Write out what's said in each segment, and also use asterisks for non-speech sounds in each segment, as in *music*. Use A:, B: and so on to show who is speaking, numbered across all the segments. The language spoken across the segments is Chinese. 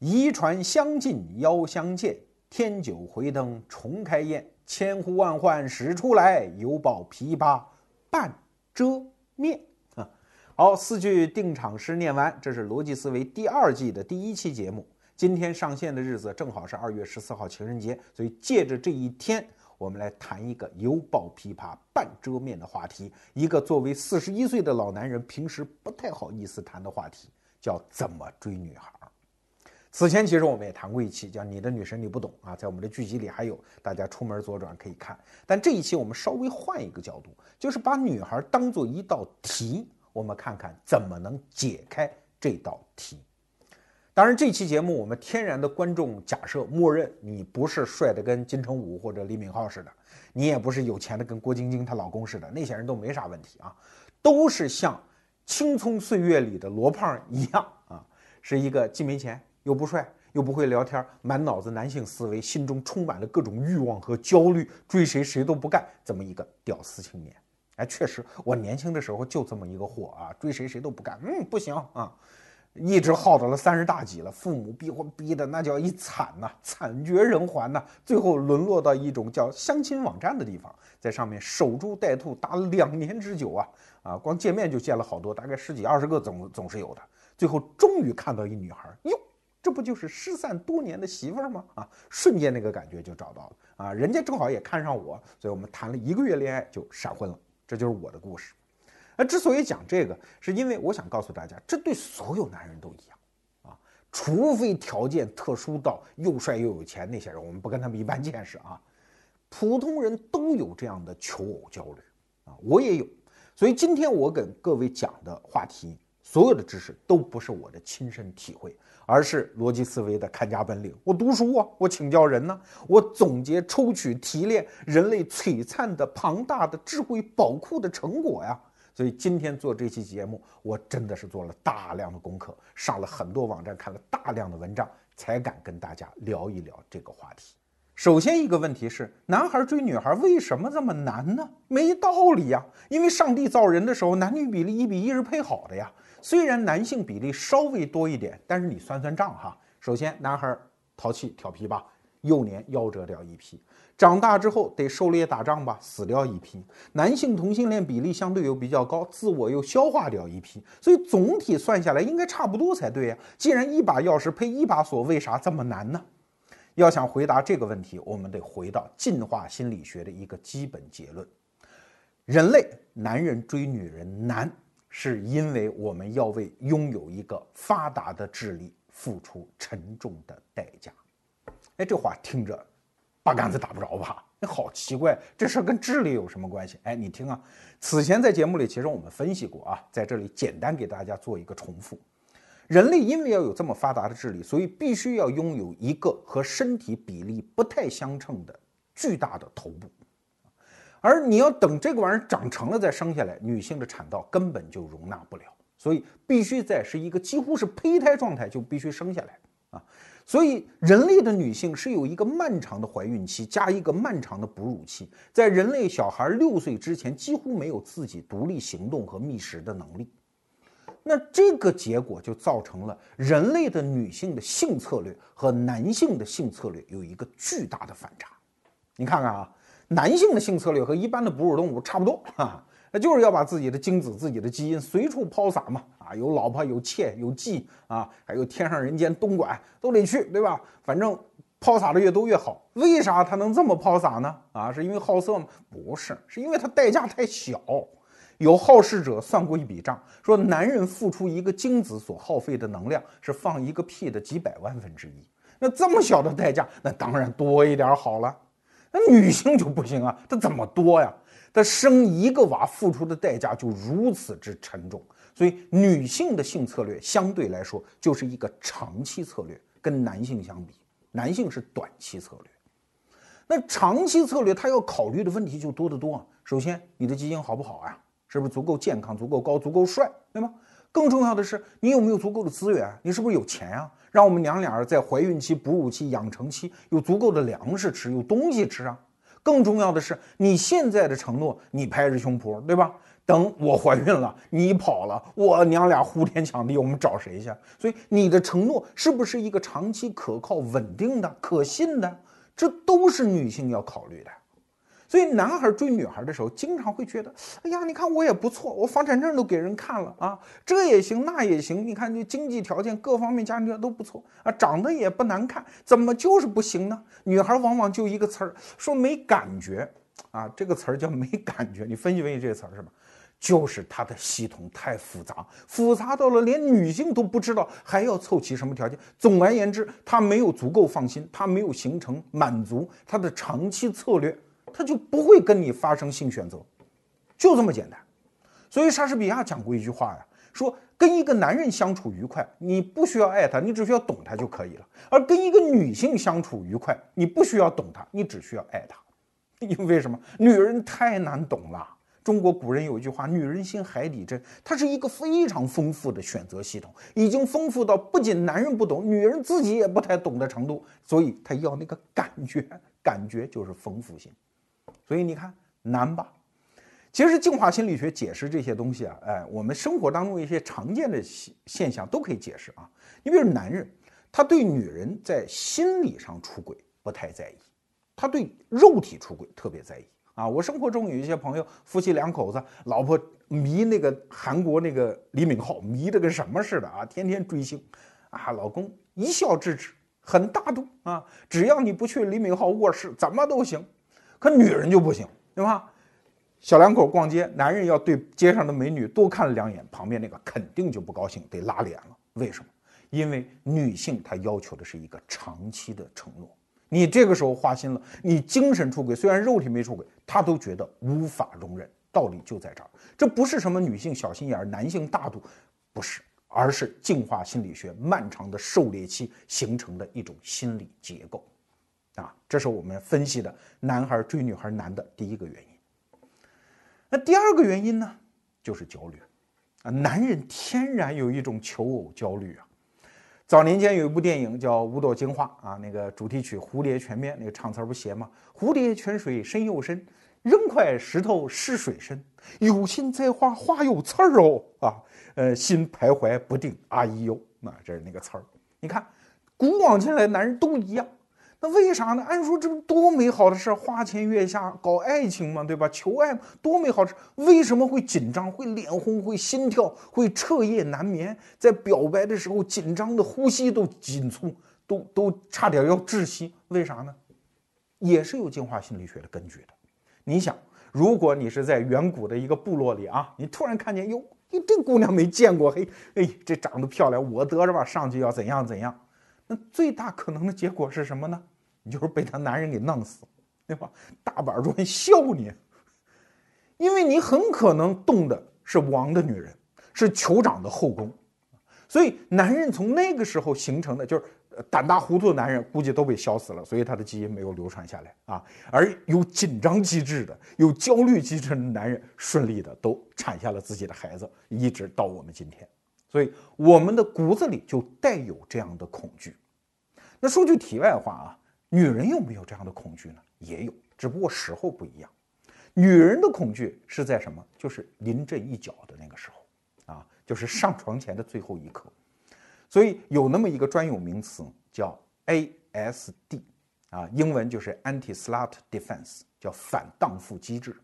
A: 遗传相近邀相见，天酒回灯重开宴。千呼万唤始出来，犹抱琵琶半遮面。啊，好，四句定场诗念完，这是逻辑思维第二季的第一期节目。今天上线的日子正好是二月十四号情人节，所以借着这一天，我们来谈一个犹抱琵琶半遮面的话题，一个作为四十一岁的老男人平时不太好意思谈的话题，叫怎么追女孩。此前其实我们也谈过一期，叫“你的女神你不懂”啊，在我们的剧集里还有，大家出门左转可以看。但这一期我们稍微换一个角度，就是把女孩当做一道题，我们看看怎么能解开这道题。当然，这期节目我们天然的观众假设默认你不是帅的跟金城武或者李敏镐似的，你也不是有钱的跟郭晶晶她老公似的，那些人都没啥问题啊，都是像青葱岁月里的罗胖一样啊，是一个既没钱。又不帅，又不会聊天，满脑子男性思维，心中充满了各种欲望和焦虑，追谁谁都不干，这么一个屌丝青年。哎，确实，我年轻的时候就这么一个货啊，追谁谁都不干。嗯，不行啊，一直耗到了三十大几了，父母逼婚逼的那叫一惨呐，惨绝人寰呐，最后沦落到一种叫相亲网站的地方，在上面守株待兔，打了两年之久啊啊，光见面就见了好多，大概十几二十个总总是有的，最后终于看到一女孩，哟。这不就是失散多年的媳妇儿吗？啊，瞬间那个感觉就找到了啊！人家正好也看上我，所以我们谈了一个月恋爱就闪婚了。这就是我的故事。那之所以讲这个，是因为我想告诉大家，这对所有男人都一样啊，除非条件特殊到又帅又有钱那些人，我们不跟他们一般见识啊。普通人都有这样的求偶焦虑啊，我也有。所以今天我跟各位讲的话题，所有的知识都不是我的亲身体会。而是逻辑思维的看家本领。我读书啊，我请教人呢，我总结、抽取、提炼人类璀璨的、庞大的智慧宝库的成果呀。所以今天做这期节目，我真的是做了大量的功课，上了很多网站，看了大量的文章，才敢跟大家聊一聊这个话题。首先一个问题是，男孩追女孩为什么这么难呢？没道理呀，因为上帝造人的时候，男女比例一比一是配好的呀。虽然男性比例稍微多一点，但是你算算账哈。首先，男孩淘气调皮吧，幼年夭折掉一批；长大之后得狩猎打仗吧，死掉一批。男性同性恋比例相对又比较高，自我又消化掉一批。所以总体算下来应该差不多才对呀。既然一把钥匙配一把锁，为啥这么难呢？要想回答这个问题，我们得回到进化心理学的一个基本结论：人类男人追女人难。是因为我们要为拥有一个发达的智力付出沉重的代价。哎，这话听着八竿子打不着吧？那好奇怪，这事儿跟智力有什么关系？哎，你听啊，此前在节目里其实我们分析过啊，在这里简单给大家做一个重复：人类因为要有这么发达的智力，所以必须要拥有一个和身体比例不太相称的巨大的头部。而你要等这个玩意儿长成了再生下来，女性的产道根本就容纳不了，所以必须在是一个几乎是胚胎状态就必须生下来啊！所以人类的女性是有一个漫长的怀孕期加一个漫长的哺乳期，在人类小孩六岁之前几乎没有自己独立行动和觅食的能力。那这个结果就造成了人类的女性的性策略和男性的性策略有一个巨大的反差。你看看啊。男性的性策略和一般的哺乳动物差不多啊，那就是要把自己的精子、自己的基因随处抛洒嘛啊，有老婆、有妾、有妓啊，还有天上人间东莞都得去，对吧？反正抛洒的越多越好。为啥他能这么抛洒呢？啊，是因为好色吗？不是，是因为他代价太小。有好事者算过一笔账，说男人付出一个精子所耗费的能量是放一个屁的几百万分之一。那这么小的代价，那当然多一点好了。那女性就不行啊，她怎么多呀？她生一个娃付出的代价就如此之沉重，所以女性的性策略相对来说就是一个长期策略，跟男性相比，男性是短期策略。那长期策略他要考虑的问题就多得多啊。首先，你的基因好不好啊？是不是足够健康、足够高、足够帅，对吗？更重要的是，你有没有足够的资源？你是不是有钱啊？让我们娘俩在怀孕期、哺乳期、养成期有足够的粮食吃，有东西吃啊！更重要的是，你现在的承诺，你拍着胸脯，对吧？等我怀孕了，你跑了，我娘俩呼天抢地，我们找谁去？所以你的承诺是不是一个长期可靠、稳定的、可信的？这都是女性要考虑的。所以男孩追女孩的时候，经常会觉得，哎呀，你看我也不错，我房产证都给人看了啊，这也行，那也行，你看这经济条件各方面家庭条件都不错啊，长得也不难看，怎么就是不行呢？女孩往往就一个词儿，说没感觉啊，这个词儿叫没感觉。你分析分析这个词儿是吧？就是他的系统太复杂，复杂到了连女性都不知道还要凑齐什么条件。总而言之，她没有足够放心，她没有形成满足她的长期策略。他就不会跟你发生性选择，就这么简单。所以莎士比亚讲过一句话呀，说跟一个男人相处愉快，你不需要爱他，你只需要懂他就可以了；而跟一个女性相处愉快，你不需要懂他，你只需要爱他。*laughs* 因为什么？女人太难懂了。中国古人有一句话：“女人心，海底针。”它是一个非常丰富的选择系统，已经丰富到不仅男人不懂，女人自己也不太懂的程度。所以她要那个感觉，感觉就是丰富性。所以你看难吧？其实进化心理学解释这些东西啊，哎，我们生活当中一些常见的现现象都可以解释啊。你比如男人，他对女人在心理上出轨不太在意，他对肉体出轨特别在意啊。我生活中有一些朋友，夫妻两口子，老婆迷那个韩国那个李敏镐，迷得跟什么似的啊，天天追星啊，老公一笑置之，很大度啊，只要你不去李敏镐卧室，怎么都行。可女人就不行，对吧？小两口逛街，男人要对街上的美女多看两眼，旁边那个肯定就不高兴，得拉脸了。为什么？因为女性她要求的是一个长期的承诺。你这个时候花心了，你精神出轨，虽然肉体没出轨，她都觉得无法容忍。道理就在这儿，这不是什么女性小心眼儿、男性大度，不是，而是进化心理学漫长的狩猎期形成的一种心理结构。啊，这是我们分析的男孩追女孩难的第一个原因。那第二个原因呢，就是焦虑。啊，男人天然有一种求偶焦虑啊。早年间有一部电影叫《五朵金花》啊，那个主题曲《蝴蝶泉边》，那个唱词不写吗？蝴蝶泉水深又深，扔块石头试水深。有心栽花花有刺儿哦，啊，呃，心徘徊不定，啊咿哟，那这是那个词儿。你看，古往今来，男人都一样。那为啥呢？按说这不多美好的事，花前月下搞爱情嘛，对吧？求爱多美好的事，为什么会紧张、会脸红、会心跳、会彻夜难眠？在表白的时候，紧张的呼吸都紧促，都都差点要窒息。为啥呢？也是有进化心理学的根据的。你想，如果你是在远古的一个部落里啊，你突然看见哟，这姑娘没见过，嘿，哎，这长得漂亮，我得着吧，上去要怎样怎样？那最大可能的结果是什么呢？你就是被他男人给弄死，对吧？大板砖笑你，因为你很可能动的是王的女人，是酋长的后宫，所以男人从那个时候形成的就是胆大糊涂的男人，估计都被削死了，所以他的基因没有流传下来啊。而有紧张机制的、有焦虑机制的男人，顺利的都产下了自己的孩子，一直到我们今天。所以我们的骨子里就带有这样的恐惧。那说句题外话啊，女人有没有这样的恐惧呢？也有，只不过时候不一样。女人的恐惧是在什么？就是临阵一脚的那个时候，啊，就是上床前的最后一刻。所以有那么一个专有名词叫 ASD，啊，英文就是 Anti-Slut Defense，叫反荡妇机制。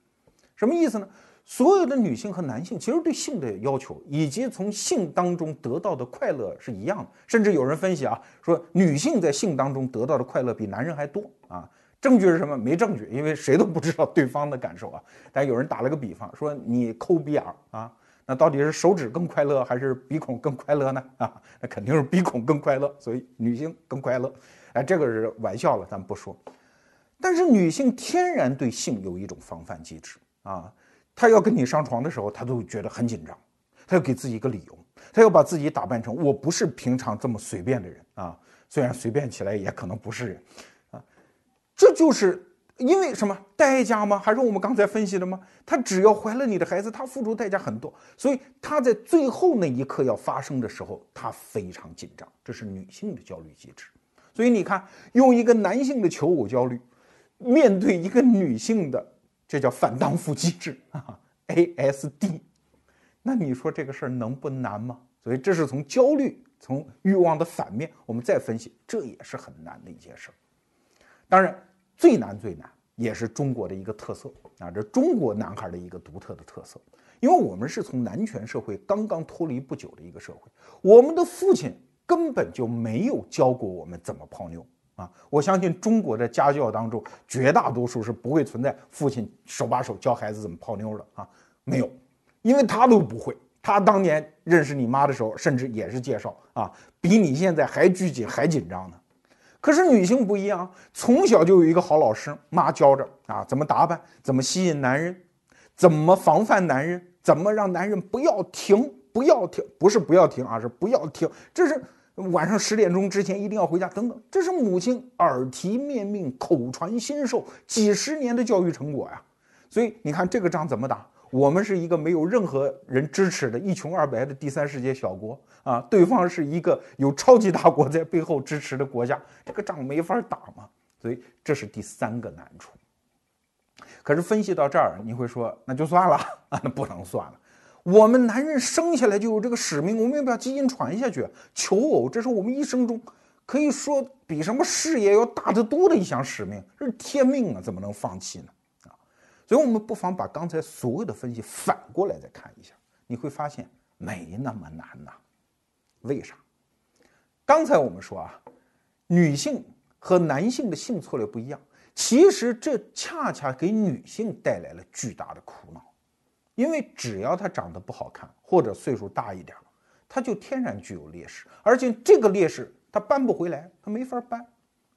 A: 什么意思呢？所有的女性和男性其实对性的要求，以及从性当中得到的快乐是一样的。甚至有人分析啊，说女性在性当中得到的快乐比男人还多啊。证据是什么？没证据，因为谁都不知道对方的感受啊。但有人打了个比方，说你抠鼻眼啊，那到底是手指更快乐还是鼻孔更快乐呢？啊，那肯定是鼻孔更快乐，所以女性更快乐。哎，这个是玩笑了，咱不说。但是女性天然对性有一种防范机制啊。他要跟你上床的时候，他都觉得很紧张，他要给自己一个理由，他要把自己打扮成我不是平常这么随便的人啊，虽然随便起来也可能不是人，啊，这就是因为什么代价吗？还是我们刚才分析的吗？他只要怀了你的孩子，他付出代价很多，所以他在最后那一刻要发生的时候，他非常紧张，这是女性的焦虑机制。所以你看，用一个男性的求偶焦虑，面对一个女性的。这叫反荡妇机制啊 ASD，那你说这个事儿能不难吗？所以这是从焦虑、从欲望的反面，我们再分析，这也是很难的一件事儿。当然，最难最难也是中国的一个特色啊，这中国男孩的一个独特的特色，因为我们是从男权社会刚刚脱离不久的一个社会，我们的父亲根本就没有教过我们怎么泡妞。啊，我相信中国的家教当中，绝大多数是不会存在父亲手把手教孩子怎么泡妞的啊，没有，因为他都不会。他当年认识你妈的时候，甚至也是介绍啊，比你现在还拘谨、还紧张呢。可是女性不一样，从小就有一个好老师，妈教着啊，怎么打扮，怎么吸引男人，怎么防范男人，怎么让男人不要停，不要停，不是不要停啊，是不要停，这是。晚上十点钟之前一定要回家，等等，这是母亲耳提面命、口传心授几十年的教育成果呀。所以你看这个仗怎么打？我们是一个没有任何人支持的一穷二白的第三世界小国啊，对方是一个有超级大国在背后支持的国家，这个仗没法打嘛。所以这是第三个难处。可是分析到这儿，你会说那就算了啊，*laughs* 那不能算了。我们男人生下来就有这个使命，我们要把基因传下去。求偶，这是我们一生中可以说比什么事业要大得多的一项使命，这是天命啊，怎么能放弃呢？啊，所以，我们不妨把刚才所有的分析反过来再看一下，你会发现没那么难呐。为啥？刚才我们说啊，女性和男性的性策略不一样，其实这恰恰给女性带来了巨大的苦恼。因为只要他长得不好看，或者岁数大一点他就天然具有劣势，而且这个劣势他扳不回来，他没法扳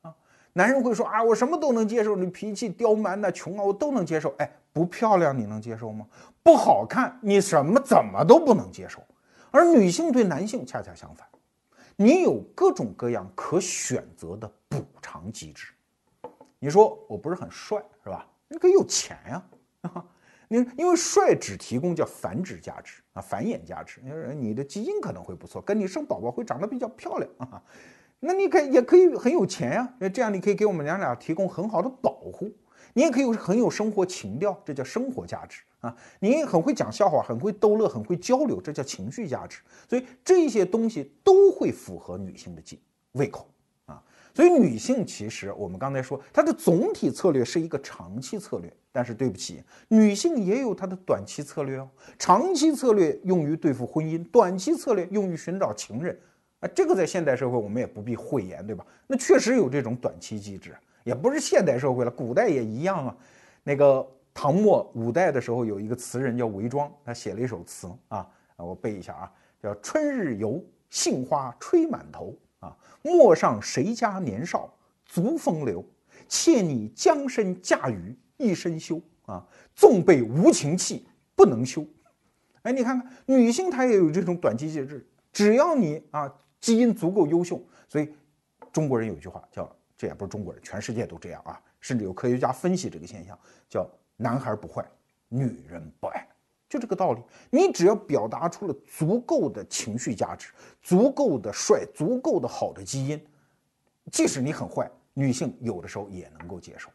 A: 啊。男人会说啊，我什么都能接受，你脾气刁蛮的、穷啊，我都能接受。哎，不漂亮你能接受吗？不好看你什么怎么都不能接受。而女性对男性恰恰相反，你有各种各样可选择的补偿机制。你说我不是很帅是吧？你可以有钱呀。你因为帅只提供叫繁殖价值啊，繁衍价值，你说你的基因可能会不错，跟你生宝宝会长得比较漂亮啊，那你可以也可以很有钱呀，这样你可以给我们娘俩提供很好的保护，你也可以很有生活情调，这叫生活价值啊，你很会讲笑话，很会逗乐，很会交流，这叫情绪价值，所以这些东西都会符合女性的胃胃口。所以，女性其实我们刚才说，她的总体策略是一个长期策略。但是对不起，女性也有她的短期策略哦。长期策略用于对付婚姻，短期策略用于寻找情人。啊，这个在现代社会我们也不必讳言，对吧？那确实有这种短期机制，也不是现代社会了，古代也一样啊。那个唐末五代的时候，有一个词人叫韦庄，他写了一首词啊，我背一下啊，叫“春日游，杏花吹满头”。啊，陌上谁家年少足风流？妾拟将身嫁与一身休。啊，纵被无情弃，不能休。哎，你看看，女性她也有这种短期节制，只要你啊基因足够优秀，所以中国人有句话叫，这也不是中国人，全世界都这样啊，甚至有科学家分析这个现象，叫男孩不坏，女人不爱。就这个道理，你只要表达出了足够的情绪价值，足够的帅，足够的好的基因，即使你很坏，女性有的时候也能够接受。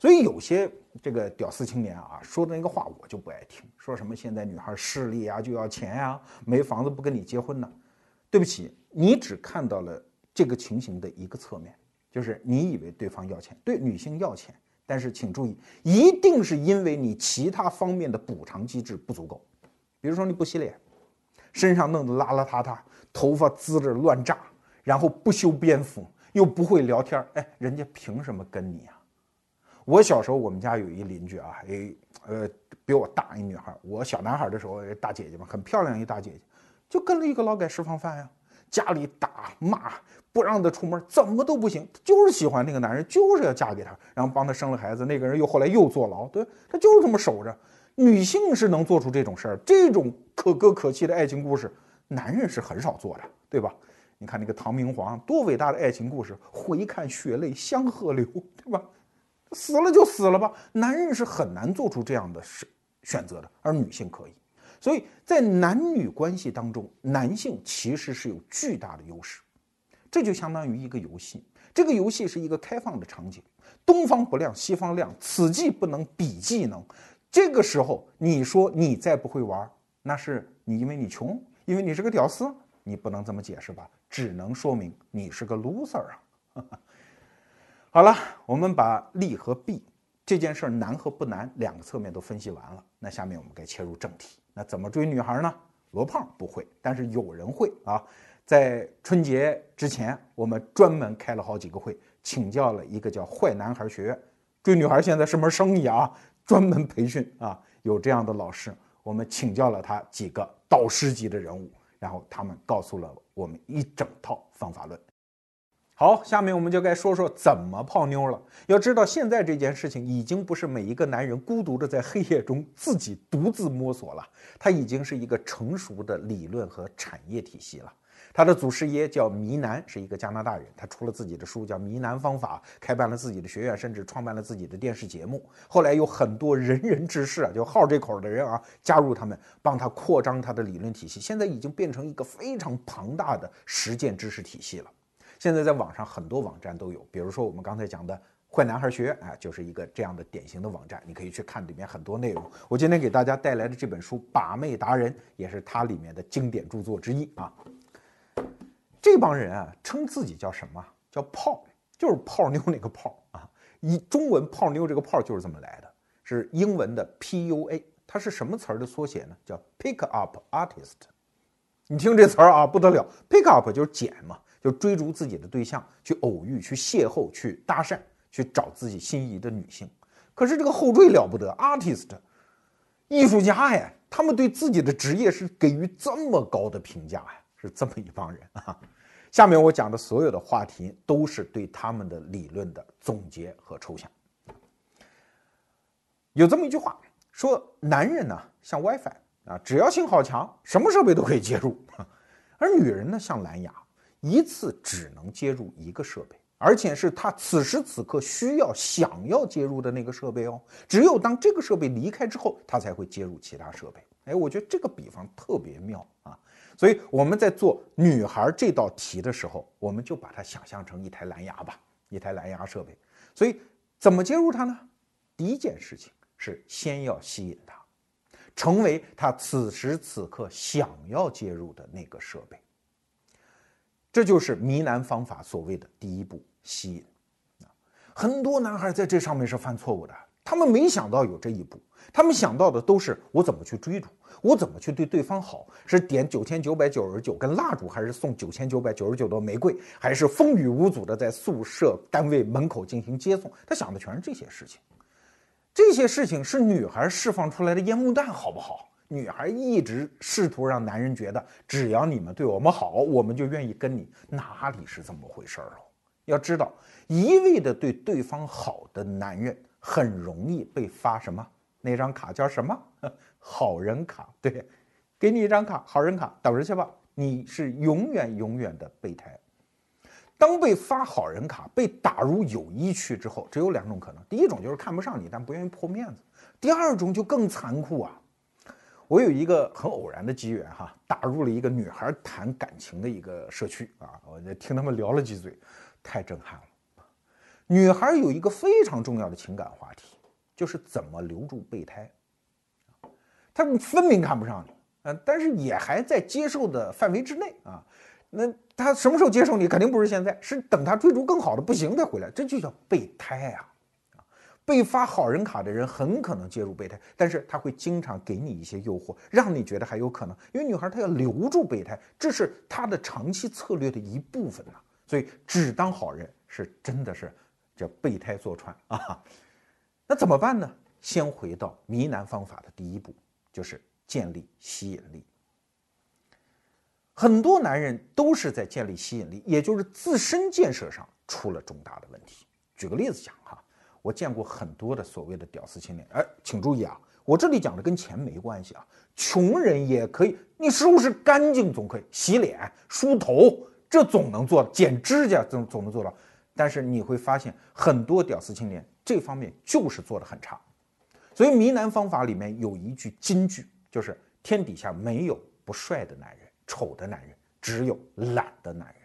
A: 所以有些这个屌丝青年啊说的那个话，我就不爱听。说什么现在女孩势利啊，就要钱呀，没房子不跟你结婚呢？对不起，你只看到了这个情形的一个侧面，就是你以为对方要钱，对女性要钱。但是请注意，一定是因为你其他方面的补偿机制不足够，比如说你不洗脸，身上弄得邋邋遢遢，头发滋着乱炸，然后不修边幅，又不会聊天，哎，人家凭什么跟你啊？我小时候我们家有一邻居啊，哎，呃，比我大一女孩，我小男孩的时候，大姐姐嘛，很漂亮一大姐姐，就跟了一个劳改释放犯呀。家里打骂不让他出门，怎么都不行。就是喜欢那个男人，就是要嫁给他，然后帮他生了孩子。那个人又后来又坐牢，对，他就是这么守着。女性是能做出这种事儿，这种可歌可泣的爱情故事，男人是很少做的，对吧？你看那个唐明皇，多伟大的爱情故事，回看血泪香河流，对吧？死了就死了吧，男人是很难做出这样的选选择的，而女性可以。所以在男女关系当中，男性其实是有巨大的优势，这就相当于一个游戏。这个游戏是一个开放的场景，东方不亮西方亮，此技不能彼技能，这个时候你说你再不会玩，那是你因为你穷，因为你是个屌丝，你不能这么解释吧？只能说明你是个 loser 啊。好了，我们把利和弊这件事儿难和不难两个侧面都分析完了，那下面我们该切入正题。怎么追女孩呢？罗胖不会，但是有人会啊。在春节之前，我们专门开了好几个会，请教了一个叫“坏男孩学院”，追女孩现在是门生意啊，专门培训啊，有这样的老师，我们请教了他几个导师级的人物，然后他们告诉了我们一整套方法论。好，下面我们就该说说怎么泡妞了。要知道，现在这件事情已经不是每一个男人孤独的在黑夜中自己独自摸索了，它已经是一个成熟的理论和产业体系了。他的祖师爷叫迷南，是一个加拿大人。他出了自己的书，叫《迷南方法》，开办了自己的学院，甚至创办了自己的电视节目。后来有很多仁人志士啊，就好这口的人啊，加入他们，帮他扩张他的理论体系。现在已经变成一个非常庞大的实践知识体系了。现在在网上很多网站都有，比如说我们刚才讲的“坏男孩学院”啊，就是一个这样的典型的网站，你可以去看里面很多内容。我今天给大家带来的这本书《把妹达人》也是它里面的经典著作之一啊。这帮人啊，称自己叫什么？叫泡，就是泡妞那个泡啊。以中文“泡妞”这个泡就是这么来的，是英文的 PUA，它是什么词儿的缩写呢？叫 Pick Up Artist。你听这词儿啊，不得了，Pick Up 就是捡嘛，就追逐自己的对象，去偶遇，去邂逅，去搭讪，去找自己心仪的女性。可是这个后缀了不得，Artist，艺术家呀，他们对自己的职业是给予这么高的评价呀。是这么一帮人啊！下面我讲的所有的话题都是对他们的理论的总结和抽象。有这么一句话说：“男人呢像 WiFi 啊，只要信号强，什么设备都可以接入；*laughs* 而女人呢像蓝牙，一次只能接入一个设备，而且是他此时此刻需要、想要接入的那个设备哦。只有当这个设备离开之后，他才会接入其他设备。”哎，我觉得这个比方特别妙啊！所以我们在做女孩这道题的时候，我们就把它想象成一台蓝牙吧，一台蓝牙设备。所以怎么接入它呢？第一件事情是先要吸引她，成为他此时此刻想要接入的那个设备。这就是迷男方法所谓的第一步吸引啊！很多男孩在这上面是犯错误的，他们没想到有这一步。他们想到的都是我怎么去追逐，我怎么去对对方好，是点九千九百九十九根蜡烛，还是送九千九百九十九朵玫瑰，还是风雨无阻的在宿舍单位门口进行接送？他想的全是这些事情，这些事情是女孩释放出来的烟雾弹，好不好？女孩一直试图让男人觉得，只要你们对我们好，我们就愿意跟你。哪里是这么回事儿哦？要知道，一味的对对方好的男人，很容易被发什么？那张卡叫什么？*laughs* 好人卡。对，给你一张卡，好人卡，等着去吧。你是永远永远的备胎。当被发好人卡，被打入友谊区之后，只有两种可能：第一种就是看不上你，但不愿意破面子；第二种就更残酷啊。我有一个很偶然的机缘哈，打入了一个女孩谈感情的一个社区啊，我就听他们聊了几嘴，太震撼了。女孩有一个非常重要的情感话题。就是怎么留住备胎，他分明看不上你，嗯，但是也还在接受的范围之内啊。那他什么时候接受你？肯定不是现在，是等他追逐更好的不行再回来，这就叫备胎啊！啊，被发好人卡的人很可能介入备胎，但是他会经常给你一些诱惑，让你觉得还有可能。因为女孩她要留住备胎，这是她的长期策略的一部分呐。所以只当好人是真的是叫备胎坐穿啊。那怎么办呢？先回到迷男方法的第一步，就是建立吸引力。很多男人都是在建立吸引力，也就是自身建设上出了重大的问题。举个例子讲哈，我见过很多的所谓的屌丝青年，哎，请注意啊，我这里讲的跟钱没关系啊，穷人也可以，你收拾干净总可以，洗脸、梳头，这总能做，剪指甲总总能做到。但是你会发现，很多屌丝青年。这方面就是做的很差，所以迷男方法里面有一句金句，就是天底下没有不帅的男人、丑的男人，只有懒的男人。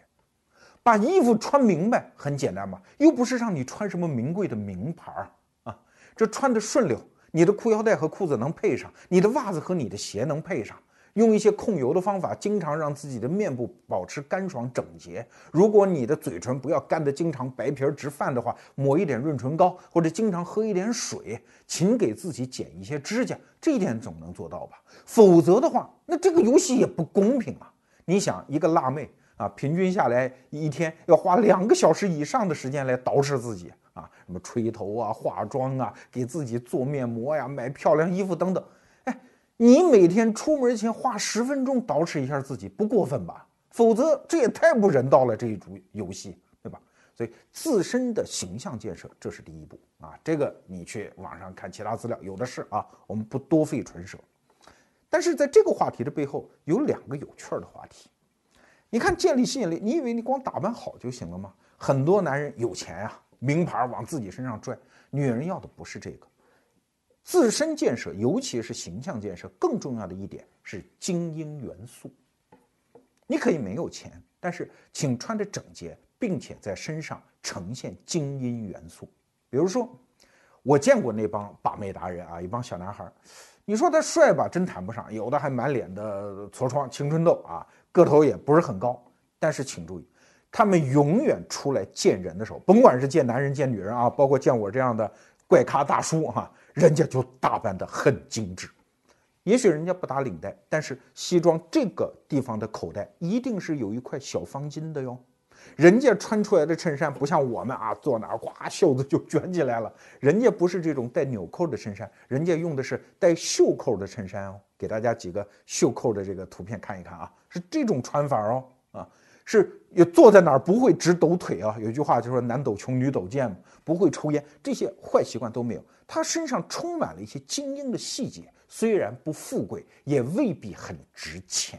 A: 把衣服穿明白很简单嘛，又不是让你穿什么名贵的名牌儿啊，这穿的顺溜，你的裤腰带和裤子能配上，你的袜子和你的鞋能配上。用一些控油的方法，经常让自己的面部保持干爽整洁。如果你的嘴唇不要干得经常白皮儿直泛的话，抹一点润唇膏，或者经常喝一点水，勤给自己剪一些指甲，这一点总能做到吧？否则的话，那这个游戏也不公平啊！你想，一个辣妹啊，平均下来一天要花两个小时以上的时间来捯饬自己啊，什么吹头啊、化妆啊、给自己做面膜呀、买漂亮衣服等等。哎你每天出门前花十分钟捯饬一下自己，不过分吧？否则这也太不人道了，这一组游戏，对吧？所以自身的形象建设，这是第一步啊。这个你去网上看其他资料，有的是啊，我们不多费唇舌。但是在这个话题的背后，有两个有趣儿的话题。你看建立吸引力，你以为你光打扮好就行了吗？很多男人有钱啊，名牌往自己身上拽，女人要的不是这个。自身建设，尤其是形象建设，更重要的一点是精英元素。你可以没有钱，但是请穿着整洁，并且在身上呈现精英元素。比如说，我见过那帮把妹达人啊，一帮小男孩，你说他帅吧，真谈不上，有的还满脸的痤疮、青春痘啊，个头也不是很高。但是请注意，他们永远出来见人的时候，甭管是见男人见女人啊，包括见我这样的怪咖大叔哈。人家就打扮得很精致，也许人家不打领带，但是西装这个地方的口袋一定是有一块小方巾的哟。人家穿出来的衬衫不像我们啊，坐哪儿呱袖子就卷起来了。人家不是这种带纽扣的衬衫，人家用的是带袖扣的衬衫哦。给大家几个袖扣的这个图片看一看啊，是这种穿法哦啊。是也坐在哪儿不会直抖腿啊？有句话就说男抖穷女抖贱嘛，不会抽烟，这些坏习惯都没有。他身上充满了一些精英的细节，虽然不富贵，也未必很值钱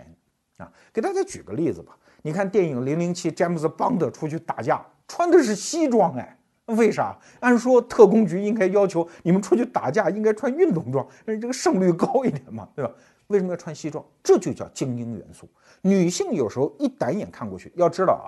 A: 啊。给大家举个例子吧，你看电影《零零七》，詹姆斯邦德出去打架穿的是西装，哎，为啥？按说特工局应该要求你们出去打架应该穿运动装，这个胜率高一点嘛，对吧？为什么要穿西装？这就叫精英元素。女性有时候一打眼看过去，要知道啊，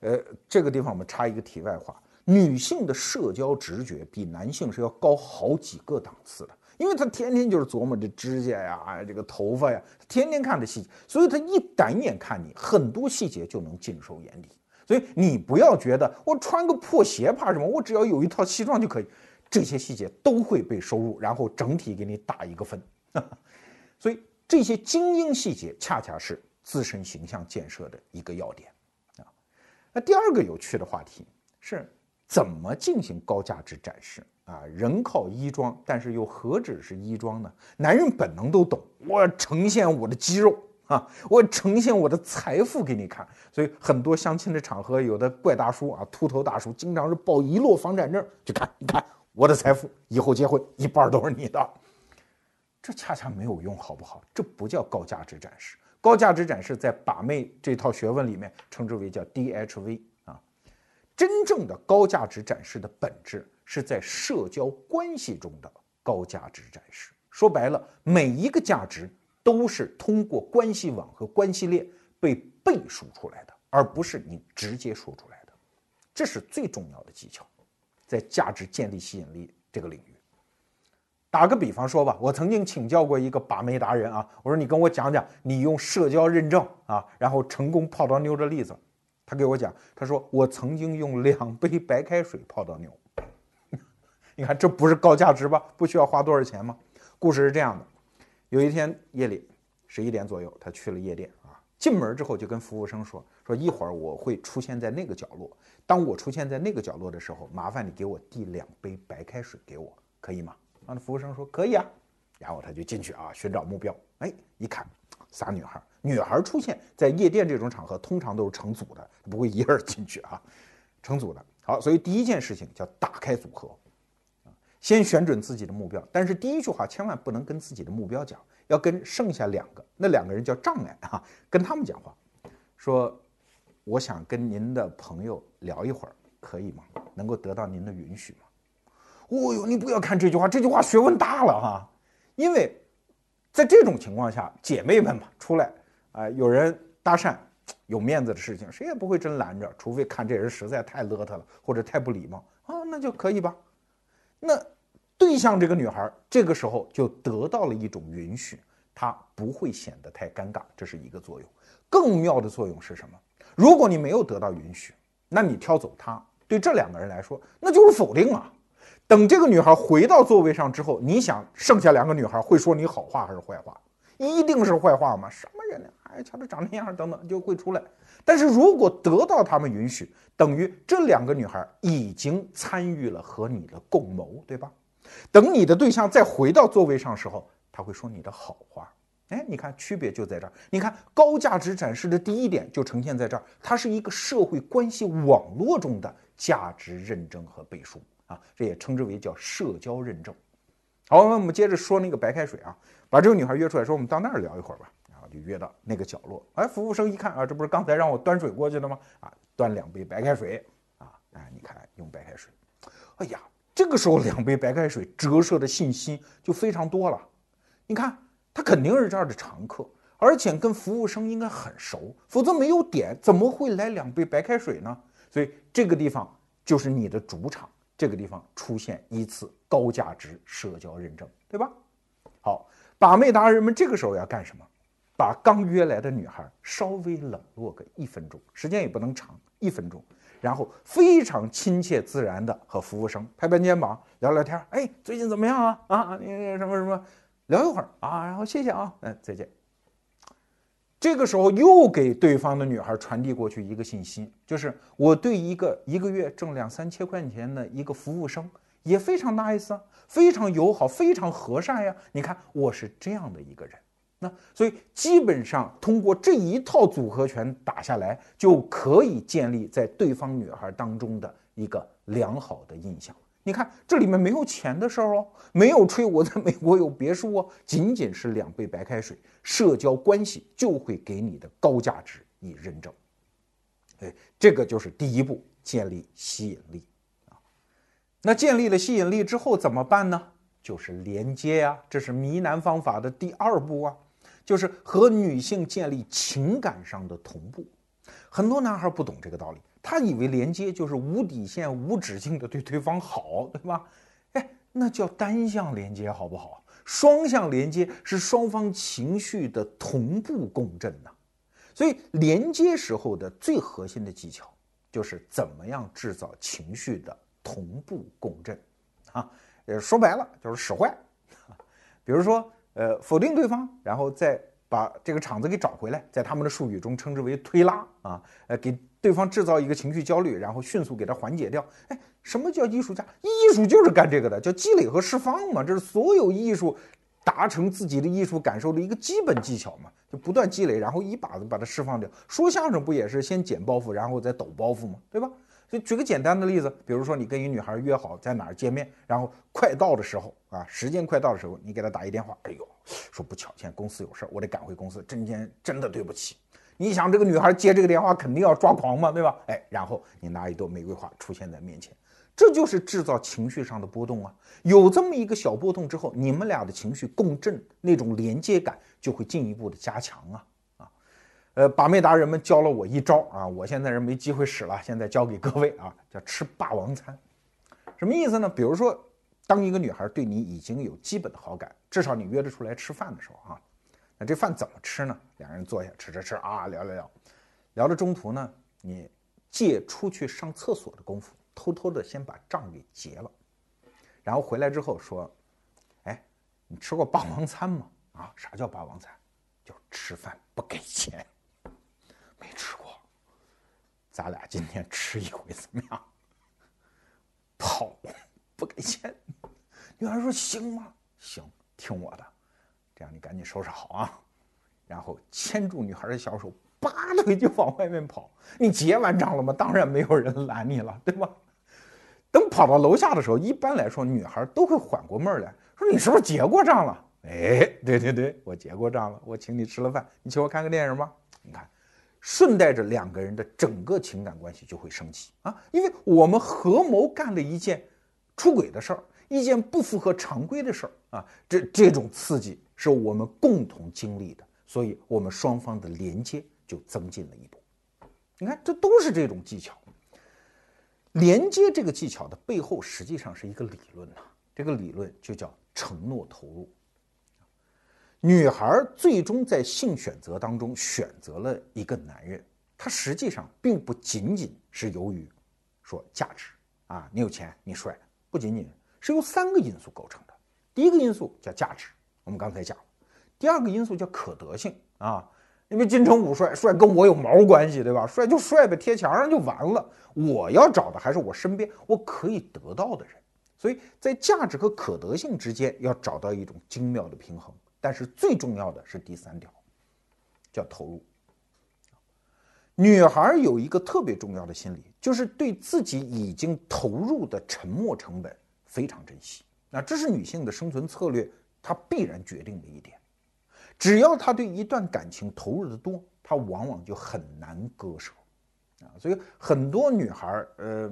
A: 呃，这个地方我们插一个题外话：女性的社交直觉比男性是要高好几个档次的，因为她天天就是琢磨这指甲呀、这个头发呀，天天看的细节，所以她一打眼看你，很多细节就能尽收眼底。所以你不要觉得我穿个破鞋怕什么，我只要有一套西装就可以，这些细节都会被收入，然后整体给你打一个分。*laughs* 所以这些精英细节恰恰是。自身形象建设的一个要点啊，那第二个有趣的话题是怎么进行高价值展示啊？人靠衣装，但是又何止是衣装呢？男人本能都懂，我要呈现我的肌肉啊，我呈现我的财富给你看。所以很多相亲的场合，有的怪大叔啊，秃头大叔，经常是抱一摞房产证，就看你看我的财富，以后结婚一半都是你的。这恰恰没有用，好不好？这不叫高价值展示。高价值展示在把妹这套学问里面称之为叫 DHV 啊，真正的高价值展示的本质是在社交关系中的高价值展示。说白了，每一个价值都是通过关系网和关系链被背书出来的，而不是你直接说出来的。这是最重要的技巧，在价值建立吸引力这个领域。打个比方说吧，我曾经请教过一个把妹达人啊，我说你跟我讲讲你用社交认证啊，然后成功泡到妞的例子。他给我讲，他说我曾经用两杯白开水泡到妞。*laughs* 你看这不是高价值吧？不需要花多少钱吗？故事是这样的：有一天夜里十一点左右，他去了夜店啊，进门之后就跟服务生说说一会儿我会出现在那个角落，当我出现在那个角落的时候，麻烦你给我递两杯白开水给我，可以吗？那服务生说可以啊，然后他就进去啊，寻找目标。哎，一看，仨女孩，女孩出现在夜店这种场合，通常都是成组的，不会一个人进去啊，成组的。好，所以第一件事情叫打开组合，先选准自己的目标。但是第一句话千万不能跟自己的目标讲，要跟剩下两个，那两个人叫障碍啊，跟他们讲话，说我想跟您的朋友聊一会儿，可以吗？能够得到您的允许吗？哦呦，你不要看这句话，这句话学问大了哈，因为在这种情况下，姐妹们嘛出来啊，有人搭讪，有面子的事情，谁也不会真拦着，除非看这人实在太邋遢了或者太不礼貌啊，那就可以吧。那对象这个女孩这个时候就得到了一种允许，她不会显得太尴尬，这是一个作用。更妙的作用是什么？如果你没有得到允许，那你挑走她，对这两个人来说那就是否定啊。等这个女孩回到座位上之后，你想剩下两个女孩会说你好话还是坏话？一定是坏话吗？什么人呢？哎，瞧他长那样，等等就会出来。但是如果得到他们允许，等于这两个女孩已经参与了和你的共谋，对吧？等你的对象再回到座位上时候，他会说你的好话。哎，你看区别就在这儿。你看高价值展示的第一点就呈现在这儿，它是一个社会关系网络中的价值认证和背书。啊，这也称之为叫社交认证。好，那我们接着说那个白开水啊，把这个女孩约出来，说我们到那儿聊一会儿吧。然后就约到那个角落。哎，服务生一看啊，这不是刚才让我端水过去的吗？啊，端两杯白开水啊，哎，你看用白开水。哎呀，这个时候两杯白开水折射的信息就非常多了。你看，他肯定是这儿的常客，而且跟服务生应该很熟，否则没有点怎么会来两杯白开水呢？所以这个地方就是你的主场。这个地方出现一次高价值社交认证，对吧？好，把妹达人们这个时候要干什么？把刚约来的女孩稍微冷落个一分钟，时间也不能长，一分钟，然后非常亲切自然的和服务生拍拍肩膀，聊聊天。哎，最近怎么样啊？啊，你什么什么，聊一会儿啊，然后谢谢啊，嗯，再见。这个时候又给对方的女孩传递过去一个信息，就是我对一个一个月挣两三千块钱的一个服务生也非常 nice，啊非常友好，非常和善呀。你看我是这样的一个人，那所以基本上通过这一套组合拳打下来，就可以建立在对方女孩当中的一个良好的印象。你看，这里面没有钱的事儿哦，没有吹我在美国有别墅哦，仅仅是两杯白开水，社交关系就会给你的高价值以认证。哎，这个就是第一步，建立吸引力。那建立了吸引力之后怎么办呢？就是连接呀，这是迷男方法的第二步啊，就是和女性建立情感上的同步。很多男孩不懂这个道理。他以为连接就是无底线、无止境的对对方好，对吧？哎，那叫单向连接，好不好？双向连接是双方情绪的同步共振呐。所以连接时候的最核心的技巧就是怎么样制造情绪的同步共振啊。呃，说白了就是使坏。*laughs* 比如说，呃，否定对方，然后再把这个场子给找回来，在他们的术语中称之为推拉啊。呃，给。对方制造一个情绪焦虑，然后迅速给他缓解掉。哎，什么叫艺术家？艺术就是干这个的，叫积累和释放嘛。这是所有艺术达成自己的艺术感受的一个基本技巧嘛，就不断积累，然后一把子把它释放掉。说相声不也是先捡包袱，然后再抖包袱嘛？对吧？就举个简单的例子，比如说你跟一女孩约好在哪儿见面，然后快到的时候啊，时间快到的时候，你给她打一电话，哎呦，说不巧，现在公司有事儿，我得赶回公司，今天真的对不起。你想这个女孩接这个电话肯定要抓狂嘛，对吧？哎，然后你拿一朵玫瑰花出现在面前，这就是制造情绪上的波动啊。有这么一个小波动之后，你们俩的情绪共振，那种连接感就会进一步的加强啊。呃，把妹达人们教了我一招啊，我现在是没机会使了，现在教给各位啊，叫吃霸王餐。什么意思呢？比如说，当一个女孩对你已经有基本的好感，至少你约着出来吃饭的时候啊。那这饭怎么吃呢？两人坐下吃吃吃啊，聊聊聊，聊到中途呢，你借出去上厕所的功夫，偷偷的先把账给结了，然后回来之后说：“哎，你吃过霸王餐吗？啊，啥叫霸王餐？就吃饭不给钱。咱俩今天吃一回怎么样？跑，不给钱。女孩说行吗？行，听我的。”这样你赶紧收拾好啊，然后牵住女孩的小手，拔腿就往外面跑。你结完账了吗？当然没有人拦你了，对吧？等跑到楼下的时候，一般来说女孩都会缓过闷儿来，说你是不是结过账了？哎，对对对，我结过账了，我请你吃了饭，你请我看个电影吗？你看，顺带着两个人的整个情感关系就会升级啊，因为我们合谋干了一件出轨的事儿，一件不符合常规的事儿啊，这这种刺激。是我们共同经历的，所以我们双方的连接就增进了一步。你看，这都是这种技巧。连接这个技巧的背后，实际上是一个理论呐，这个理论就叫承诺投入。女孩最终在性选择当中选择了一个男人，她实际上并不仅仅是由于说价值啊，你有钱，你帅，不仅仅是由三个因素构成的。第一个因素叫价值，我们刚才讲了；第二个因素叫可得性啊，因为金城武帅，帅跟我有毛关系，对吧？帅就帅呗，贴墙上就完了。我要找的还是我身边我可以得到的人，所以在价值和可得性之间要找到一种精妙的平衡。但是最重要的是第三条，叫投入。女孩有一个特别重要的心理，就是对自己已经投入的沉没成本非常珍惜。那这是女性的生存策略，它必然决定的一点。只要她对一段感情投入的多，她往往就很难割舍啊。所以很多女孩，呃，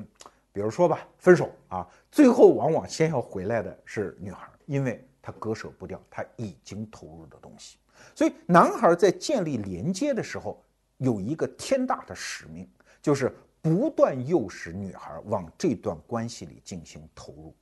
A: 比如说吧，分手啊，最后往往先要回来的是女孩，因为。他割舍不掉他已经投入的东西，所以男孩在建立连接的时候有一个天大的使命，就是不断诱使女孩往这段关系里进行投入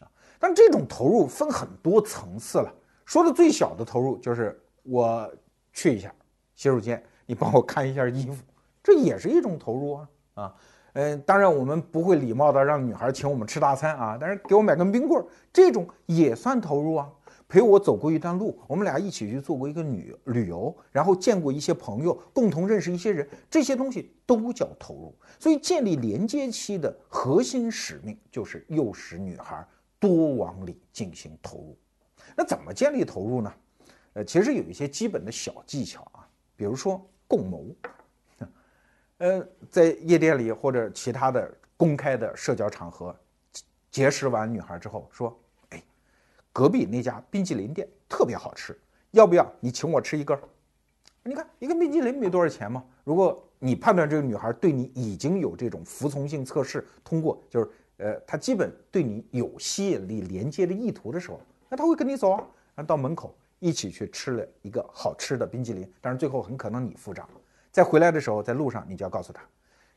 A: 啊。但这种投入分很多层次了，说的最小的投入就是我去一下洗手间，你帮我看一下衣服，这也是一种投入啊啊。嗯，当然我们不会礼貌的让女孩请我们吃大餐啊，但是给我买根冰棍儿，这种也算投入啊。陪我走过一段路，我们俩一起去做过一个旅旅游，然后见过一些朋友，共同认识一些人，这些东西都叫投入。所以建立连接期的核心使命就是诱使女孩多往里进行投入。那怎么建立投入呢？呃，其实有一些基本的小技巧啊，比如说共谋。呃，在夜店里或者其他的公开的社交场合，结识完女孩之后，说：“哎，隔壁那家冰淇淋店特别好吃，要不要你请我吃一根？你看一个冰淇淋没多少钱嘛。如果你判断这个女孩对你已经有这种服从性测试通过，就是呃，她基本对你有吸引力、连接的意图的时候，那她会跟你走啊，然后到门口一起去吃了一个好吃的冰淇淋，但是最后很可能你付账。”在回来的时候，在路上你就要告诉他，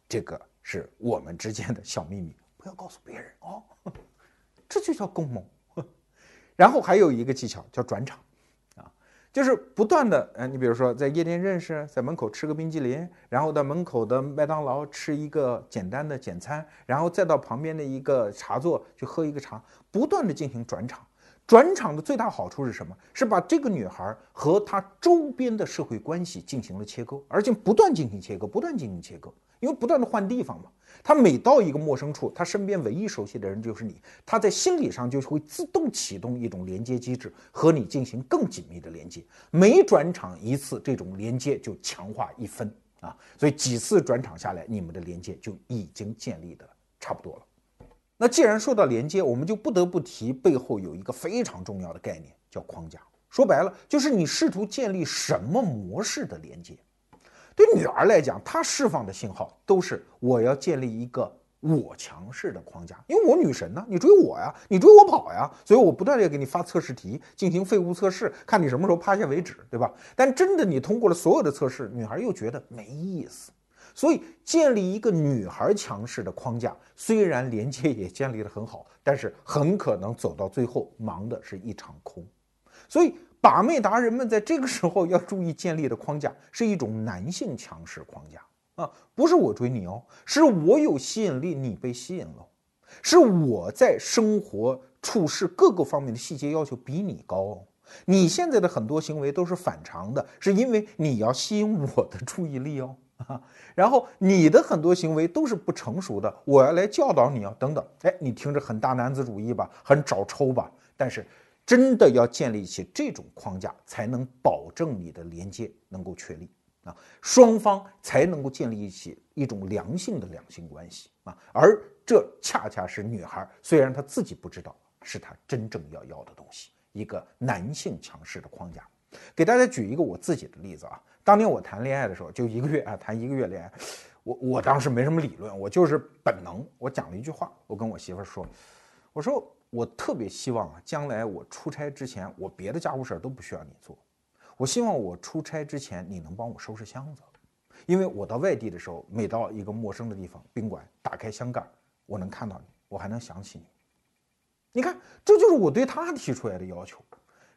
A: 这个是我们之间的小秘密，不要告诉别人哦。*laughs* 这就叫共谋。*laughs* 然后还有一个技巧叫转场，啊，就是不断的，呃，你比如说在夜店认识，在门口吃个冰激凌，然后到门口的麦当劳吃一个简单的简餐，然后再到旁边的一个茶座去喝一个茶，不断的进行转场。转场的最大好处是什么？是把这个女孩和她周边的社会关系进行了切割，而且不断进行切割，不断进行切割，因为不断的换地方嘛。她每到一个陌生处，她身边唯一熟悉的人就是你，她在心理上就会自动启动一种连接机制，和你进行更紧密的连接。每转场一次，这种连接就强化一分啊。所以几次转场下来，你们的连接就已经建立的差不多了。那既然说到连接，我们就不得不提背后有一个非常重要的概念，叫框架。说白了，就是你试图建立什么模式的连接。对女儿来讲，她释放的信号都是我要建立一个我强势的框架，因为我女神呢，你追我呀，你追我跑呀，所以我不断的给你发测试题，进行废物测试，看你什么时候趴下为止，对吧？但真的你通过了所有的测试，女孩又觉得没意思。所以，建立一个女孩强势的框架，虽然连接也建立的很好，但是很可能走到最后忙的是一场空。所以，把妹达人们在这个时候要注意建立的框架是一种男性强势框架啊，不是我追你哦，是我有吸引力，你被吸引了，是我在生活处事各个方面的细节要求比你高哦。你现在的很多行为都是反常的，是因为你要吸引我的注意力哦。*laughs* 然后你的很多行为都是不成熟的，我要来教导你啊，等等。哎，你听着很大男子主义吧，很找抽吧？但是真的要建立起这种框架，才能保证你的连接能够确立啊，双方才能够建立起一种良性的两性关系啊。而这恰恰是女孩，虽然她自己不知道，是她真正要要的东西，一个男性强势的框架。给大家举一个我自己的例子啊。当年我谈恋爱的时候，就一个月啊，谈一个月恋爱，我我当时没什么理论，我就是本能。我讲了一句话，我跟我媳妇说，我说我特别希望啊，将来我出差之前，我别的家务事儿都不需要你做，我希望我出差之前你能帮我收拾箱子，因为我到外地的时候，每到一个陌生的地方，宾馆打开箱盖，我能看到你，我还能想起你。你看，这就是我对他提出来的要求。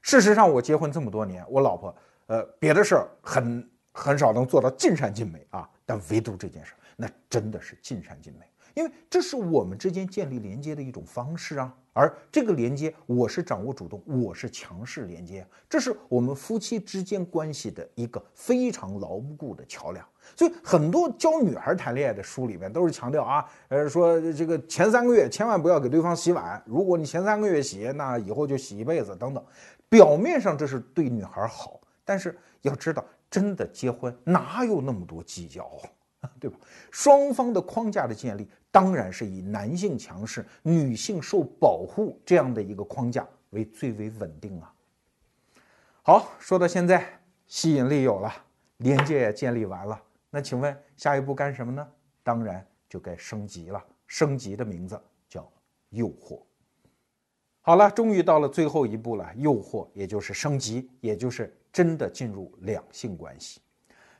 A: 事实上，我结婚这么多年，我老婆呃别的事儿很很少能做到尽善尽美啊，但唯独这件事，那真的是尽善尽美。因为这是我们之间建立连接的一种方式啊，而这个连接，我是掌握主动，我是强势连接，这是我们夫妻之间关系的一个非常牢固的桥梁。所以，很多教女孩谈恋爱的书里面都是强调啊，呃，说这个前三个月千万不要给对方洗碗，如果你前三个月洗，那以后就洗一辈子等等。表面上这是对女孩好，但是要知道，真的结婚哪有那么多计较啊，对吧？双方的框架的建立。当然是以男性强势、女性受保护这样的一个框架为最为稳定啊。好，说到现在，吸引力有了，连接也建立完了，那请问下一步干什么呢？当然就该升级了。升级的名字叫诱惑。好了，终于到了最后一步了，诱惑，也就是升级，也就是真的进入两性关系。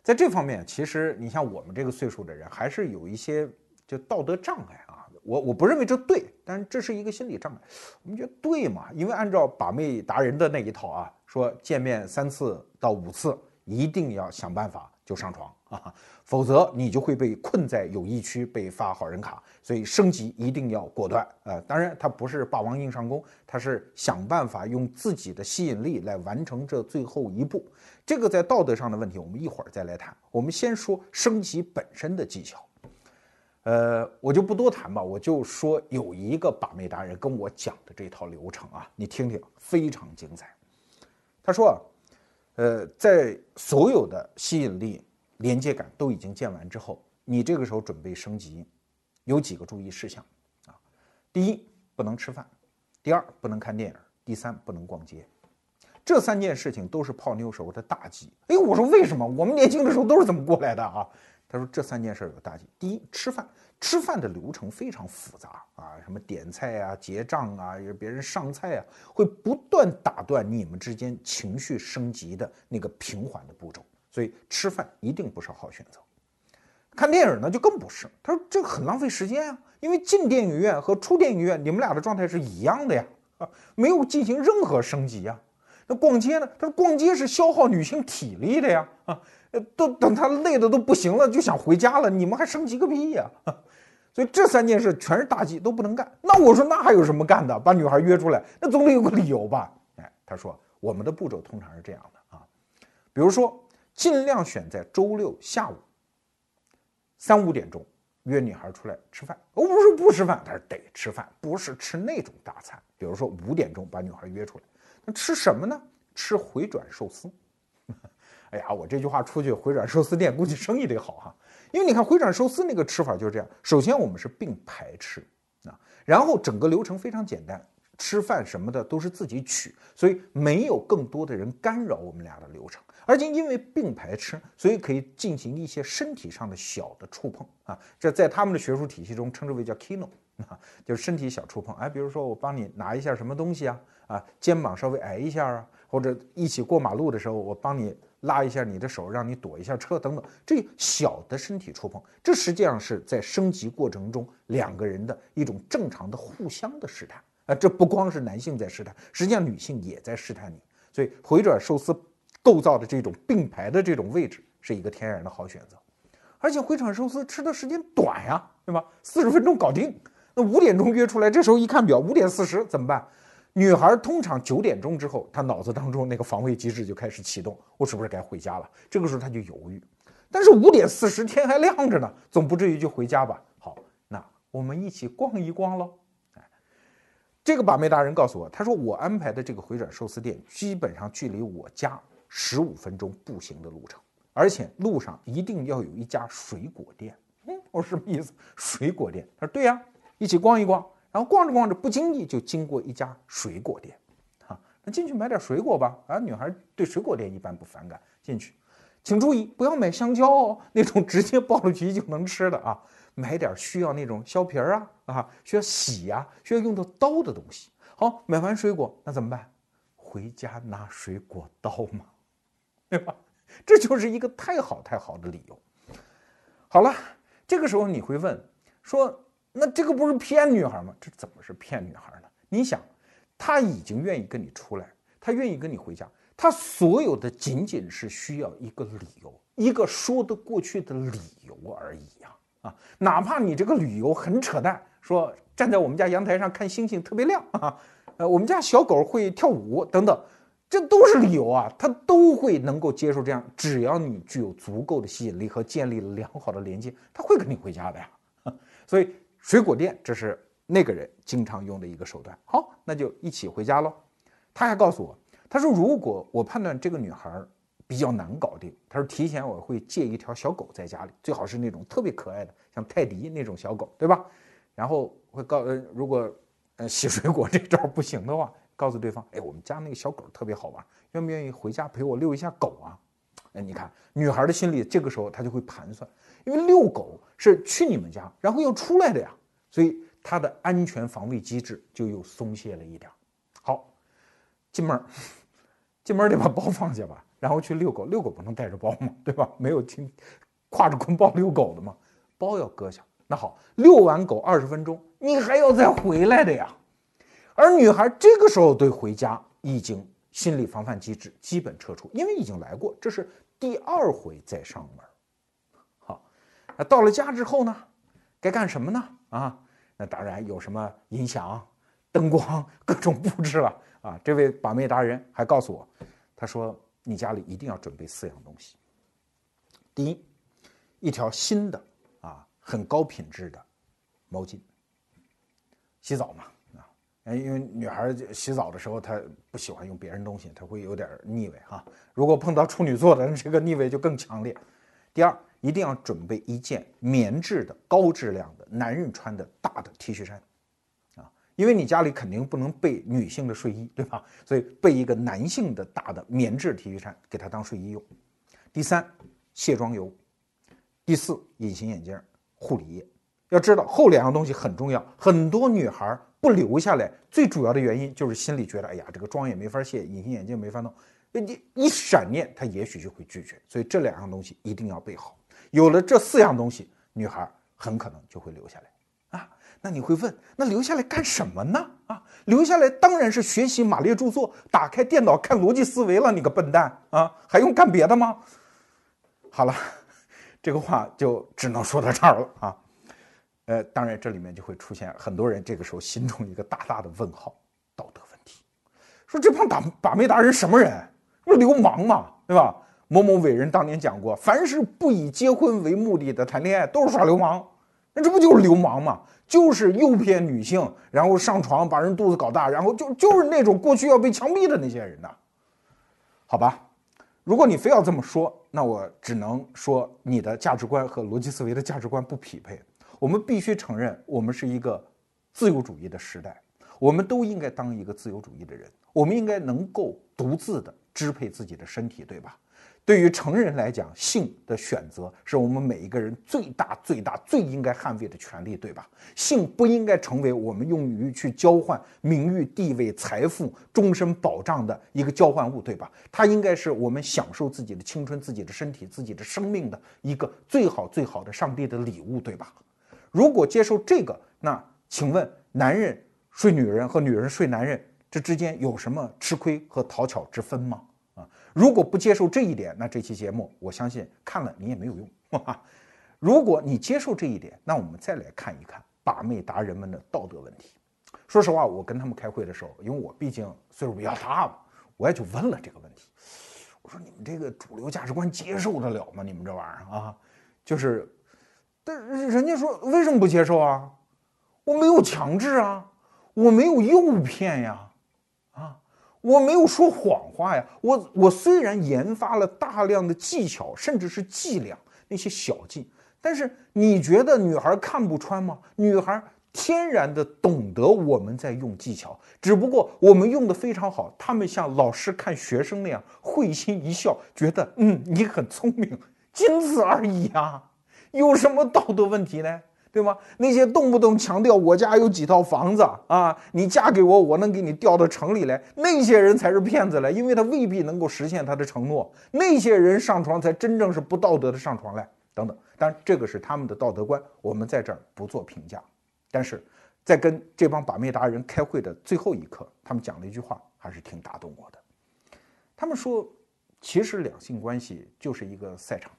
A: 在这方面，其实你像我们这个岁数的人，还是有一些。就道德障碍啊，我我不认为这对，但是这是一个心理障碍。我们觉得对嘛？因为按照把妹达人的那一套啊，说见面三次到五次，一定要想办法就上床啊，否则你就会被困在友谊区，被发好人卡。所以升级一定要果断啊！当然，他不是霸王硬上弓，他是想办法用自己的吸引力来完成这最后一步。这个在道德上的问题，我们一会儿再来谈。我们先说升级本身的技巧。呃，我就不多谈吧，我就说有一个把妹达人跟我讲的这套流程啊，你听听，非常精彩。他说啊，呃，在所有的吸引力、连接感都已经建完之后，你这个时候准备升级，有几个注意事项啊。第一，不能吃饭；第二，不能看电影；第三，不能逛街。这三件事情都是泡妞时候的大忌。哎，我说为什么？我们年轻的时候都是怎么过来的啊？他说这三件事有大忌。第一，吃饭，吃饭的流程非常复杂啊，什么点菜啊、结账啊，别人上菜啊，会不断打断你们之间情绪升级的那个平缓的步骤，所以吃饭一定不是好选择。看电影呢就更不是，他说这很浪费时间啊，因为进电影院和出电影院你们俩的状态是一样的呀，啊，没有进行任何升级呀。那逛街呢？他说逛街是消耗女性体力的呀，啊。都等他累的都不行了，就想回家了。你们还升级个屁呀！*laughs* 所以这三件事全是大忌，都不能干。那我说那还有什么干的？把女孩约出来，那总得有个理由吧？哎，他说我们的步骤通常是这样的啊，比如说尽量选在周六下午三五点钟约女孩出来吃饭。我不是不吃饭，他说得吃饭，不是吃那种大餐。比如说五点钟把女孩约出来，那吃什么呢？吃回转寿司。哎呀，我这句话出去，回转寿司店估计生意得好哈。因为你看回转寿司那个吃法就是这样：首先我们是并排吃啊，然后整个流程非常简单，吃饭什么的都是自己取，所以没有更多的人干扰我们俩的流程。而且因为并排吃，所以可以进行一些身体上的小的触碰啊，这在他们的学术体系中称之为叫 kino 啊，就是身体小触碰。哎，比如说我帮你拿一下什么东西啊，啊，肩膀稍微挨一下啊，或者一起过马路的时候，我帮你。拉一下你的手，让你躲一下车，等等，这小的身体触碰，这实际上是在升级过程中两个人的一种正常的互相的试探啊！这不光是男性在试探，实际上女性也在试探你。所以回转寿司构造的这种并排的这种位置是一个天然的好选择，而且回转寿司吃的时间短呀，对吧？四十分钟搞定。那五点钟约出来，这时候一看表，五点四十怎么办？女孩通常九点钟之后，她脑子当中那个防卫机制就开始启动，我是不是该回家了？这个时候她就犹豫。但是五点四十天还亮着呢，总不至于就回家吧？好，那我们一起逛一逛喽。哎，这个把妹大人告诉我，他说我安排的这个回转寿司店基本上距离我家十五分钟步行的路程，而且路上一定要有一家水果店。嗯，我说什么意思？水果店？他说对呀，一起逛一逛。然后逛着逛着，不经意就经过一家水果店，哈，那进去买点水果吧。啊，女孩对水果店一般不反感。进去，请注意不要买香蕉哦，那种直接剥了皮就能吃的啊。买点需要那种削皮儿啊，啊，需要洗呀，需要用到刀的东西。好，买完水果那怎么办？回家拿水果刀嘛，对吧？这就是一个太好太好的理由。好了，这个时候你会问说。那这个不是骗女孩吗？这怎么是骗女孩呢？你想，他已经愿意跟你出来，他愿意跟你回家，他所有的仅仅是需要一个理由，一个说得过去的理由而已呀！啊，哪怕你这个理由很扯淡，说站在我们家阳台上看星星特别亮啊，呃，我们家小狗会跳舞等等。这都是理由啊，他都会能够接受这样，只要你具有足够的吸引力和建立了良好的连接，他会跟你回家的呀。*laughs* 所以水果店这是那个人经常用的一个手段。好，那就一起回家喽。他还告诉我，他说如果我判断这个女孩比较难搞定，他说提前我会借一条小狗在家里，最好是那种特别可爱的，像泰迪那种小狗，对吧？然后会告呃，如果呃洗水果这招不行的话。告诉对方，哎，我们家那个小狗特别好玩，愿不愿意回家陪我遛一下狗啊？哎，你看女孩的心里，这个时候她就会盘算，因为遛狗是去你们家，然后要出来的呀，所以她的安全防卫机制就又松懈了一点。好，进门，*laughs* 进门得把包放下吧，然后去遛狗，遛狗不能带着包嘛，对吧？没有听挎着捆包遛狗的嘛，包要搁下。那好，遛完狗二十分钟，你还要再回来的呀。而女孩这个时候对回家已经心理防范机制基本撤出，因为已经来过，这是第二回再上门。好，那到了家之后呢，该干什么呢？啊，那当然有什么音响、灯光各种布置了啊。这位把妹达人还告诉我，他说你家里一定要准备四样东西。第一，一条新的啊很高品质的毛巾，洗澡嘛。哎，因为女孩洗澡的时候，她不喜欢用别人东西，她会有点腻味哈。如果碰到处女座的，这个腻味就更强烈。第二，一定要准备一件棉质的高质量的男人穿的大的 T 恤衫，啊，因为你家里肯定不能备女性的睡衣，对吧？所以备一个男性的大的棉质 T 恤衫，给她当睡衣用。第三，卸妆油。第四，隐形眼镜、护理液。要知道后两样东西很重要，很多女孩。不留下来，最主要的原因就是心里觉得，哎呀，这个妆也没法卸，隐形眼镜没法弄，你一闪念，他也许就会拒绝。所以这两样东西一定要备好。有了这四样东西，女孩很可能就会留下来啊。那你会问，那留下来干什么呢？啊，留下来当然是学习马列著作，打开电脑看逻辑思维了。你个笨蛋啊，还用干别的吗？好了，这个话就只能说到这儿了啊。呃，当然，这里面就会出现很多人这个时候心中一个大大的问号：道德问题。说这帮打把妹达人什么人？不是流氓嘛，对吧？某某伟人当年讲过，凡是不以结婚为目的的谈恋爱，都是耍流氓。那这不就是流氓吗？就是诱骗女性，然后上床把人肚子搞大，然后就就是那种过去要被枪毙的那些人呐。好吧，如果你非要这么说，那我只能说你的价值观和逻辑思维的价值观不匹配。我们必须承认，我们是一个自由主义的时代，我们都应该当一个自由主义的人，我们应该能够独自的支配自己的身体，对吧？对于成人来讲，性的选择是我们每一个人最大、最大、最应该捍卫的权利，对吧？性不应该成为我们用于去交换名誉、地位、财富、终身保障的一个交换物，对吧？它应该是我们享受自己的青春、自己的身体、自己的生命的一个最好、最好的上帝的礼物，对吧？如果接受这个，那请问男人睡女人和女人睡男人这之间有什么吃亏和讨巧之分吗？啊，如果不接受这一点，那这期节目我相信看了你也没有用。哈 *laughs* 哈如果你接受这一点，那我们再来看一看把妹达人们的道德问题。说实话，我跟他们开会的时候，因为我毕竟岁数比较大嘛，我也就问了这个问题。我说你们这个主流价值观接受得了吗？你们这玩意儿啊，就是。但人家说为什么不接受啊？我没有强制啊，我没有诱骗呀，啊，我没有说谎话呀。我我虽然研发了大量的技巧，甚至是伎俩那些小技，但是你觉得女孩看不穿吗？女孩天然的懂得我们在用技巧，只不过我们用的非常好，他们像老师看学生那样会心一笑，觉得嗯你很聪明，仅此而已啊。有什么道德问题呢？*laughs* 对吗？那些动不动强调我家有几套房子啊，你嫁给我，我能给你调到城里来，那些人才是骗子嘞，因为他未必能够实现他的承诺。那些人上床才真正是不道德的上床来，等等。当然，这个是他们的道德观，我们在这儿不做评价。但是，在跟这帮把妹达人开会的最后一刻，他们讲了一句话，还是挺打动我的。他们说，其实两性关系就是一个赛场，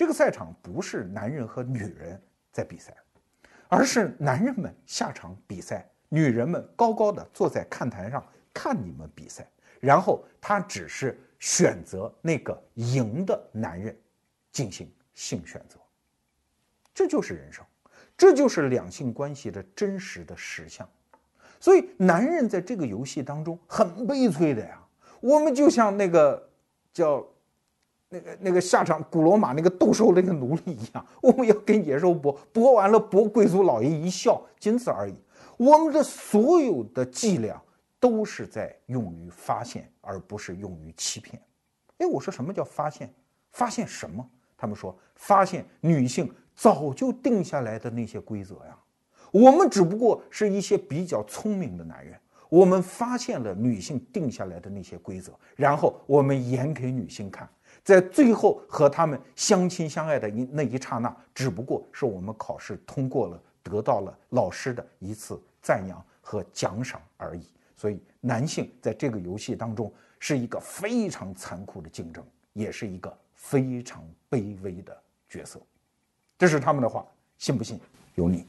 A: 这个赛场不是男人和女人在比赛，而是男人们下场比赛，女人们高高的坐在看台上看你们比赛，然后他只是选择那个赢的男人进行性选择。这就是人生，这就是两性关系的真实的实相。所以，男人在这个游戏当中很悲催的呀。我们就像那个叫那个那个下场古罗马那个斗兽那个奴隶一样，我们要跟野兽搏，搏完了搏贵族老爷一笑，仅此而已。我们的所有的伎俩都是在用于发现，而不是用于欺骗。哎，我说什么叫发现？发现什么？他们说发现女性。早就定下来的那些规则呀，我们只不过是一些比较聪明的男人，我们发现了女性定下来的那些规则，然后我们演给女性看，在最后和他们相亲相爱的一那一刹那，只不过是我们考试通过了，得到了老师的一次赞扬和奖赏而已。所以，男性在这个游戏当中是一个非常残酷的竞争，也是一个非常卑微的角色。这是他们的话，信不信由你。